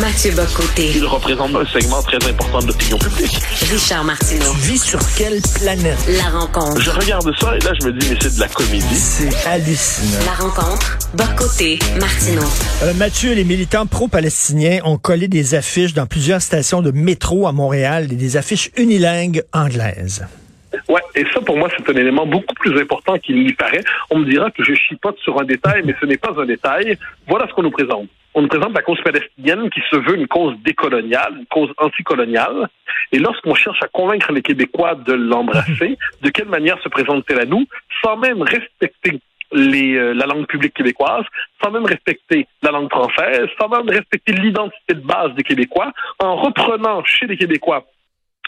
Mathieu Bocoté. Il représente un segment très important de l'opinion publique. Richard Martineau. Tu vis sur quelle planète? La rencontre. Je regarde ça et là, je me dis, mais c'est de la comédie. C'est hallucinant. La rencontre. Bocoté. Martineau. Euh, Mathieu, les militants pro-palestiniens ont collé des affiches dans plusieurs stations de métro à Montréal, des affiches unilingues anglaises. Ouais, et ça pour moi c'est un élément beaucoup plus important qu'il n'y paraît. On me dira que je chipote sur un détail, mais ce n'est pas un détail. Voilà ce qu'on nous présente. On nous présente la cause palestinienne qui se veut une cause décoloniale, une cause anticoloniale. Et lorsqu'on cherche à convaincre les Québécois de l'embrasser, de quelle manière se présente-t-elle à nous, sans même respecter les, euh, la langue publique québécoise, sans même respecter la langue française, sans même respecter l'identité de base des Québécois, en reprenant chez les Québécois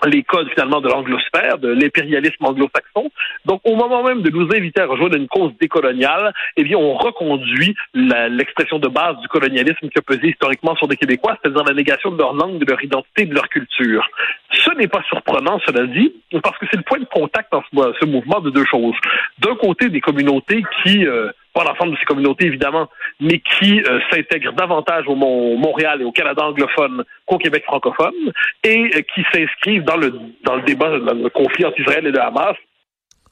les codes finalement de l'anglosphère, de l'impérialisme anglo-saxon. Donc, au moment même de nous inviter à rejoindre une cause décoloniale, eh bien, on reconduit l'expression de base du colonialisme qui a pesé historiquement sur les Québécois, c'est-à-dire la négation de leur langue, de leur identité, de leur culture. Ce n'est pas surprenant, cela dit, parce que c'est le point de contact dans ce, mouvement de deux choses. D'un côté, des communautés qui euh, pas l'ensemble de ces communautés évidemment, mais qui euh, s'intègrent davantage au Montréal et au Canada anglophone qu'au Québec francophone, et euh, qui s'inscrivent dans le dans le débat, dans le conflit entre Israël et le Hamas.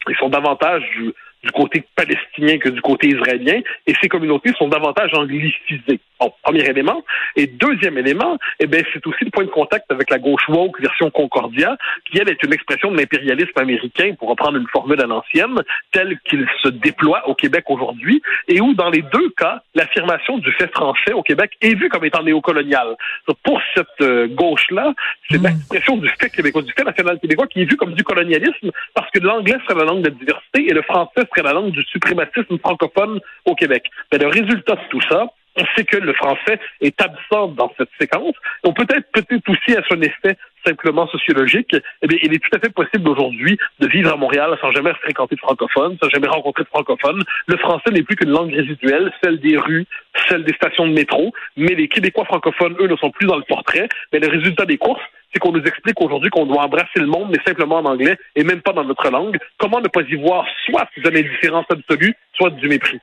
Ils sont davantage du, du côté palestinien que du côté israélien, et ces communautés sont davantage anglicisées. Bon, premier élément. Et deuxième élément, eh bien, c'est aussi le point de contact avec la gauche woke version Concordia, qui, elle, est une expression de l'impérialisme américain, pour reprendre une formule à l'ancienne, telle qu'il se déploie au Québec aujourd'hui, et où, dans les deux cas, l'affirmation du fait français au Québec est vue comme étant néocolonial. Pour cette euh, gauche-là, c'est hmm. l'expression du fait québécois, du fait national québécois, qui est vu comme du colonialisme, parce que l'anglais serait la langue de la diversité et le français langue du suprématisme francophone au Québec. Mais le résultat de tout ça, on sait que le français est absent dans cette séquence. On peut-être peut-être aussi à son effet simplement sociologique, eh bien, il est tout à fait possible aujourd'hui de vivre à Montréal sans jamais fréquenter de francophones, sans jamais rencontrer de francophones. Le français n'est plus qu'une langue résiduelle, celle des rues, celle des stations de métro, mais les Québécois francophones, eux, ne sont plus dans le portrait. Mais le résultat des courses, c'est qu'on nous explique aujourd'hui qu'on doit embrasser le monde, mais simplement en anglais et même pas dans notre langue. Comment ne pas y voir soit de l'indifférence absolue, soit du mépris?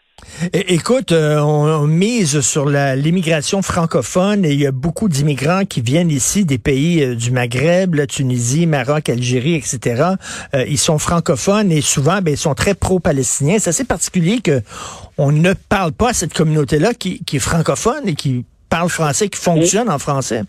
écoute, euh, on, mise sur l'immigration francophone et il y a beaucoup d'immigrants qui viennent ici des pays euh, du Maghreb, la Tunisie, Maroc, Algérie, etc. Euh, ils sont francophones et souvent, ben, ils sont très pro-palestiniens. C'est assez particulier que on ne parle pas à cette communauté-là qui, qui est francophone et qui parle français, qui fonctionne en français.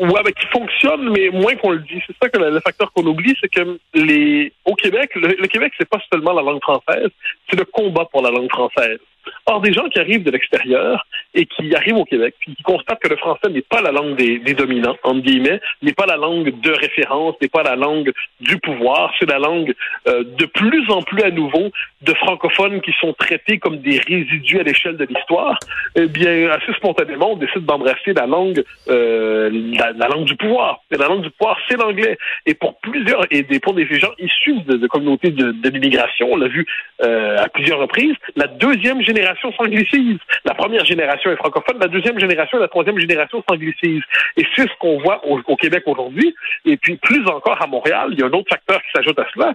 Ouais, mais qui fonctionne, mais moins qu'on le dit. C'est ça que le, facteur qu'on oublie, c'est que les au Québec, le, le Québec, c'est pas seulement la langue française, c'est le combat pour la langue française. Or, des gens qui arrivent de l'extérieur et qui arrivent au Québec, qui constatent que le français n'est pas la langue des, dominants, entre guillemets, n'est pas la langue de référence, n'est pas la langue du pouvoir, c'est la langue euh, de plus en plus à nouveau de francophones qui sont traités comme des résidus à l'échelle de l'histoire, eh bien, assez spontanément, on décide d'embrasser la langue, euh, la, langue du pouvoir. Et la langue du pouvoir, c'est l'anglais. Et pour plusieurs, et pour des gens issus de, communautés de, l'immigration, on l'a vu euh, à plusieurs reprises, la deuxième génération s'anglicise. La première génération est francophone, la deuxième génération et la troisième génération s'anglicise. Et c'est ce qu'on voit au, au Québec aujourd'hui. Et puis, plus encore à Montréal, il y a un autre facteur qui s'ajoute à cela,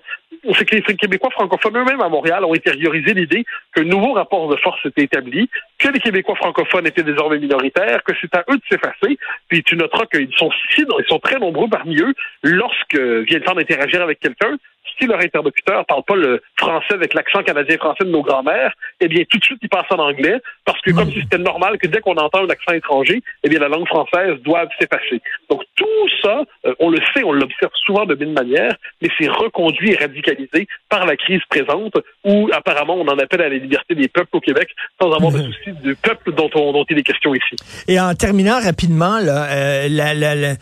c'est que les Québécois francophones eux-mêmes à Montréal ont intériorisé l'idée qu'un nouveau rapport de force était établi, que les Québécois francophones étaient désormais minoritaires, que c'est à eux de s'effacer. Puis tu noteras qu'ils sont si, sont très nombreux parmi eux lorsque vient le temps d'interagir avec quelqu'un si leur interlocuteur parle pas le français avec l'accent canadien-français de nos grands-mères, eh bien, tout de suite, ils passent en anglais, parce que comme si c'était normal que dès qu'on entend un accent étranger, eh bien, la langue française doit s'effacer. Donc, tout ça, euh, on le sait, on l'observe souvent de mille manières, mais c'est reconduit et radicalisé par la crise présente, où apparemment, on en appelle à la liberté des peuples au Québec, sans avoir de souci du peuple dont, on, dont il est question ici. Et en terminant rapidement, là, euh, la, la,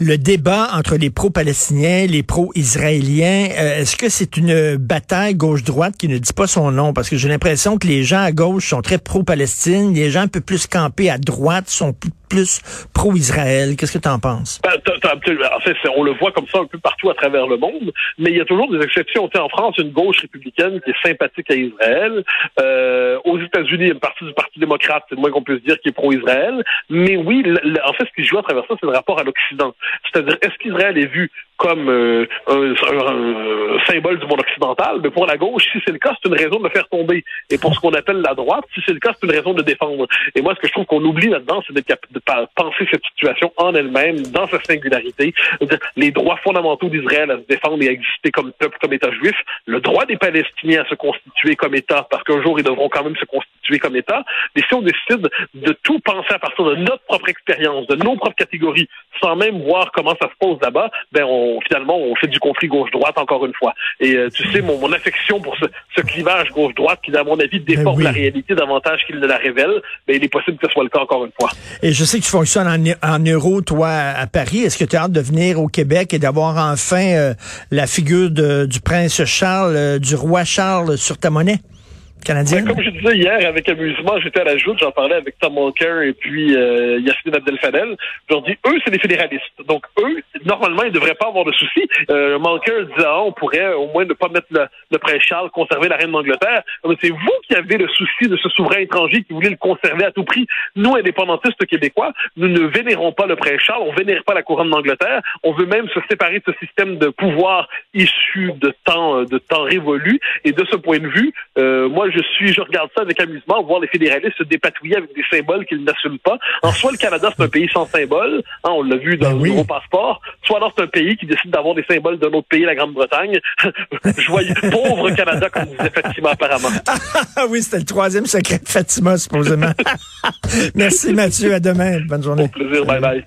le débat entre les pro-palestiniens, les pro-israéliens, euh, est-ce que c'est une bataille gauche-droite qui ne dit pas son nom? Parce que j'ai l'impression que les gens à gauche sont très pro-Palestine, les gens un peu plus campés à droite sont plus pro-Israël. Qu'est-ce que tu en penses? Ben, en fait, on le voit comme ça un peu partout à travers le monde, mais il y a toujours des exceptions. en France, une gauche républicaine qui est sympathique à Israël. Euh, aux États-Unis, une partie du Parti démocrate, c'est le moins qu'on puisse dire, qui est pro-Israël. Mais oui, en fait, ce qui joue à travers ça, c'est le rapport à l'Occident. C'est-à-dire, est-ce qu'Israël est vu comme euh, un, symbole du monde occidental, mais pour la gauche, si c'est le cas, c'est une raison de le faire tomber. Et pour ce qu'on appelle la droite, si c'est le cas, c'est une raison de défendre. Et moi, ce que je trouve qu'on oublie là-dedans, c'est de penser cette situation en elle-même, dans sa singularité. Les droits fondamentaux d'Israël à se défendre et à exister comme peuple, comme État juif, le droit des Palestiniens à se constituer comme État, parce qu'un jour ils devront quand même se constituer comme État. Mais si on décide de tout penser à partir de notre propre expérience, de nos propres catégories, sans même voir comment ça se pose là-bas, ben on, finalement on fait du conflit gauche-droite encore une fois. Et euh, tu sais, mon, mon affection pour ce, ce clivage gauche-droite qui, à mon avis, déforme Ben oui. la réalité davantage qu'il ne la révèle, ben il est possible que ce soit le cas encore une fois. Et je sais que tu fonctionnes en, en euro, toi, à Paris. Est-ce que tu as hâte de venir au Québec et d'avoir enfin euh, la figure de- du prince Charles, euh, du roi Charles sur ta monnaie? Ben, Comme je disais hier, avec amusement, j'étais à la joute, j'en parlais avec Tom Walker et puis euh, Yasmine Abdel-Fadel. Je leur dis, eux, c'est des fédéralistes. Donc, eux, normalement, ils ne devraient pas avoir de soucis. Euh, Walker disait, ah, on pourrait au moins ne pas mettre le, le prince Charles, conserver la reine d'Angleterre. Mais c'est vous qui avez le souci de ce souverain étranger qui voulait le conserver à tout prix. Nous, indépendantistes québécois, nous ne vénérons pas le prince Charles, on vénère pas la couronne d'Angleterre. On veut même se séparer de ce système de pouvoir issu de temps, euh, de temps révolus. Et de ce point de vue, euh, moi, je suis, je regarde ça avec amusement, voir les fédéralistes se dépatouiller avec des symboles qu'ils n'assument pas. En soit le Canada, c'est un pays sans symbole, hein, on l'a vu dans Ben le oui. nouveau passeport, soit alors c'est un pays qui décide d'avoir des symboles d'un autre pays, la Grande-Bretagne. Joyeux, pauvre Canada, comme disait Fatima apparemment. Ah oui, c'était le troisième secret de Fatima, supposément. Merci Mathieu, à demain. Bonne journée. Au plaisir, bye bye.